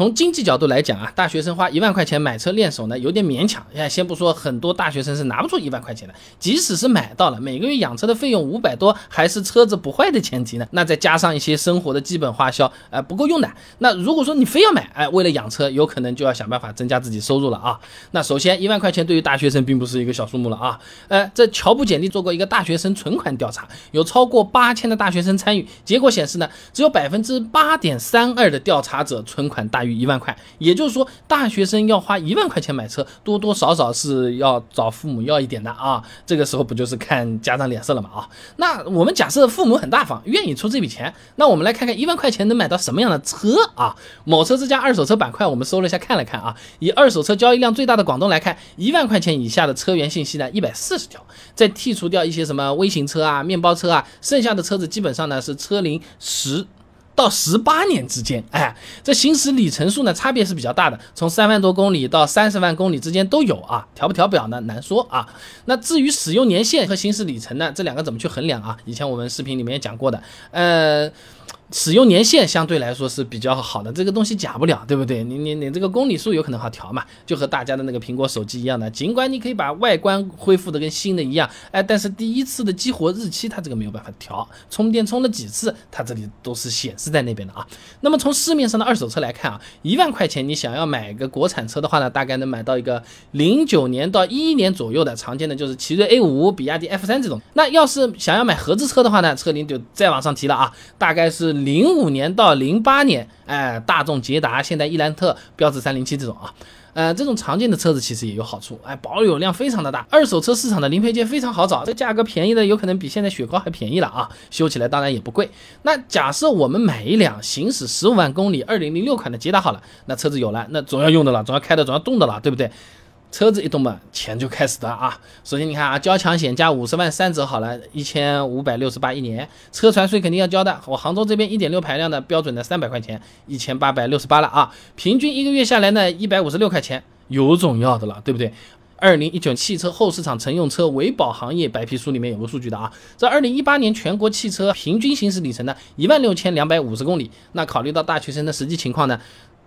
从经济角度来讲啊，大学生花一万块钱买车练手呢，有点勉强。哎，先不说很多大学生是拿不出一万块钱的，即使是买到了，每个月养车的费用五百多，还是车子不坏的前提呢。那再加上一些生活的基本花销，呃，不够用的。那如果说你非要买，哎，为了养车，有可能就要想办法增加自己收入了啊。那首先一万块钱对于大学生并不是一个小数目了啊。呃，这乔布简历做过一个大学生存款调查，有超过八千的大学生参与，结果显示呢，只有百分之八点三二的调查者存款大。于于一万块，也就是说，大学生要花一万块钱买车，多多少少是要找父母要一点的啊。这个时候不就是看家长脸色了嘛啊？那我们假设父母很大方，愿意出这笔钱，那我们来看看一万块钱能买到什么样的车啊？某车之家二手车板块我们搜了一下，看了看啊，以二手车交易量最大的广东来看，一万块钱以下的车源信息呢，一百四十条，再剔除掉一些什么微型车啊、面包车啊，剩下的车子基本上呢是车龄十。到十八年之间，哎，这行驶里程数呢，差别是比较大的，从三万多公里到三十万公里之间都有啊，调不调表呢，难说啊。那至于使用年限和行驶里程呢，这两个怎么去衡量啊？以前我们视频里面也讲过的，呃。使用年限相对来说是比较好的，这个东西假不了，对不对？你你你这个公里数有可能好调嘛，就和大家的那个苹果手机一样的，尽管你可以把外观恢复的跟新的一样，哎，但是第一次的激活日期它这个没有办法调，充电充了几次，它这里都是显示在那边的啊。那么从市面上的二手车来看啊，一万块钱你想要买个国产车的话呢，大概能买到一个零九年到一一年左右的，常见的就是奇瑞 A 五、比亚迪 F 三这种。那要是想要买合资车的话呢，车龄就再往上提了啊，大概是。零五年到零八年，哎，大众捷达、现代伊兰特、标致三零七这种啊，呃，这种常见的车子其实也有好处，哎，保有量非常的大。二手车市场的零配件非常好找，这价格便宜的有可能比现在雪糕还便宜了啊，修起来当然也不贵。那假设我们买一辆行驶十五万公里、二零零六款的捷达好了，那车子有了，那总要用的了，总要开的，总要动的了，对不对？车子一动嘛，钱就开始了啊！首先你看啊，交强险加五十万三折好了，一千五百六十八一年，车船税肯定要交的。我杭州这边一点六排量的标准的三百块钱，一千八百六十八了啊！平均一个月下来呢，一百五十六块钱，有种要的了，对不对？二零一九汽车后市场乘用车维保行业白皮书里面有个数据的啊，这二零一八年全国汽车平均行驶里程呢，一万六千两百五十公里。那考虑到大学生的实际情况呢？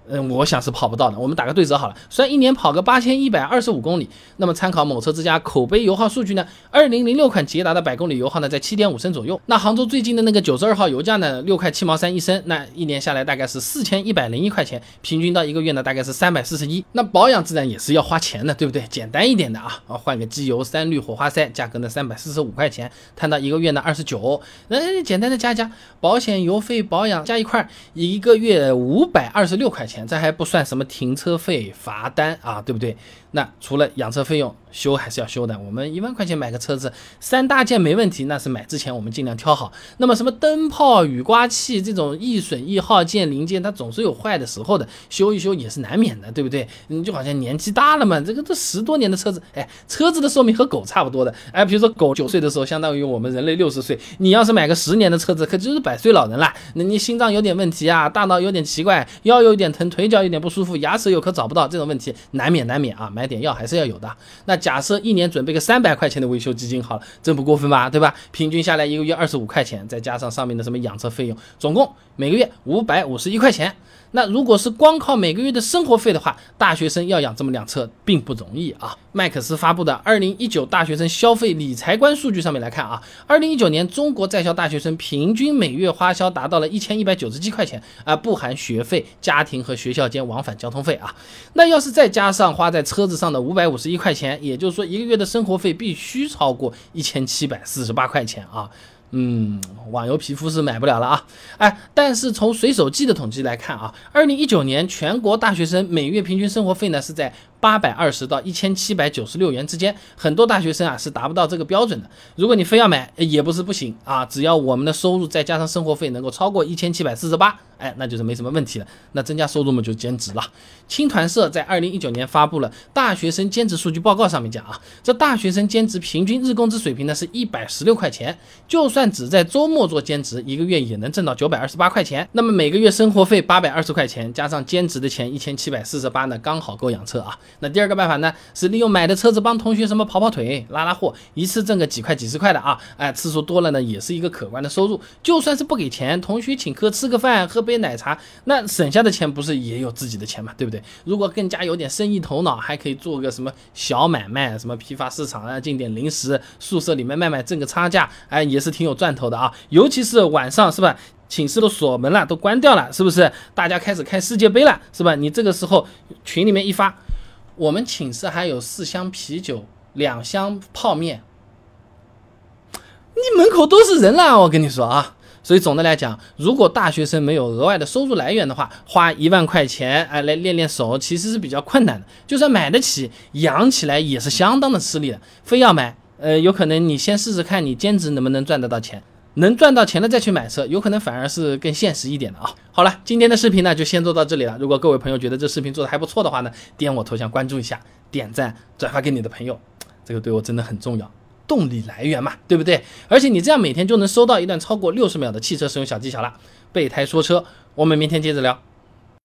嗯，我想是跑不到的。我们打个对折好了，虽然一年跑个八千一百二十五公里，那么参考某车之家口碑油耗数据呢，二零零六款捷达的百公里油耗呢在七点五升左右。那杭州最近的那个九十二号油价呢，六块七毛三一升，那一年下来大概是四千一百零一块钱，平均到一个月呢大概是三百四十一。那保养自然也是要花钱的，对不对？简单一点的啊，啊换个机油、三滤、火花塞，价格呢三百四十五块钱，摊到一个月呢二十九。那简单的加加保险、油费、保养加一块，一个月五百二十六块钱。钱这还不算什么停车费、罚单啊，对不对？那除了养车费用。修还是要修的，我们一万块钱买个车子，三大件没问题，那是买之前我们尽量挑好。那么什么灯泡、雨刮器这种易损易耗件零件，它总是有坏的时候的，修一修也是难免的，对不对？你就好像年纪大了嘛，这个都十多年的车子，哎，车子的寿命和狗差不多的，哎，比如说狗九岁的时候，相当于我们人类六十岁，你要是买个十年的车子，可就是百岁老人了。那你心脏有点问题啊，大脑有点奇怪，腰有点疼，腿脚有点不舒服，牙齿有颗找不到，这种问题难免难免啊，买点药还是要有的。那。假设一年准备个三百块钱的维修基金好了，这不过分吧，对吧？平均下来一个月二十五块钱，再加上上面的什么养车费用，总共每个月五百五十一块钱。那如果是光靠每个月的生活费的话，大学生要养这么辆车并不容易啊。麦克斯发布的二零一九大学生消费理财观数据上面来看啊，二零一九年中国在校大学生平均每月花销达到了一千一百九十七块钱啊，不含学费、家庭和学校间往返交通费啊。那要是再加上花在车子上的五百五十一块钱，也就是说一个月的生活费必须超过一千七百四十八块钱啊。嗯，网游皮肤是买不了了啊！哎，但是从随手记的统计来看啊，二零一九年全国大学生每月平均生活费呢是在。八百二十到一千七百九十六元之间，很多大学生啊是达不到这个标准的。如果你非要买，也不是不行啊，只要我们的收入再加上生活费能够超过一千七百四十八，哎，那就是没什么问题了。那增加收入嘛就兼职了。青团社在二零一九年发布了大学生兼职数据报告，上面讲啊，这大学生兼职平均日工资水平呢是一百十六块钱，就算只在周末做兼职，一个月也能挣到九百二十八块钱。那么每个月生活费八百二十块钱，加上兼职的钱一千七百四十八呢，刚好够养车啊。那第二个办法呢，是利用买的车子帮同学什么跑跑腿、拉拉货，一次挣个几块、几十块的啊，哎，次数多了呢，也是一个可观的收入。就算是不给钱，同学请客吃个饭、喝杯奶茶，那省下的钱不是也有自己的钱嘛，对不对？如果更加有点生意头脑，还可以做个什么小买卖，什么批发市场啊，进点零食，宿舍里面卖卖，挣个差价，哎，也是挺有赚头的啊。尤其是晚上，是吧？寝室都锁门了，都关掉了，是不是？大家开始看世界杯了，是吧？你这个时候群里面一发，我们寝室还有四箱啤酒，两箱泡面，你门口都是人了，我跟你说啊。所以总的来讲，如果大学生没有额外的收入来源的话，花一万块钱哎来练练手，其实是比较困难的。就算买得起，养起来也是相当的吃力的。非要买，呃，有可能你先试试看你兼职能不能赚得到钱。能赚到钱了再去买车，有可能反而是更现实一点的啊。好了，今天的视频呢就先做到这里了。如果各位朋友觉得这视频做的还不错的话呢，点我头像关注一下，点赞转发给你的朋友，这个对我真的很重要，动力来源嘛，对不对？而且你这样每天就能收到一段超过六十秒的汽车使用小技巧了。备胎说车，我们明天接着聊。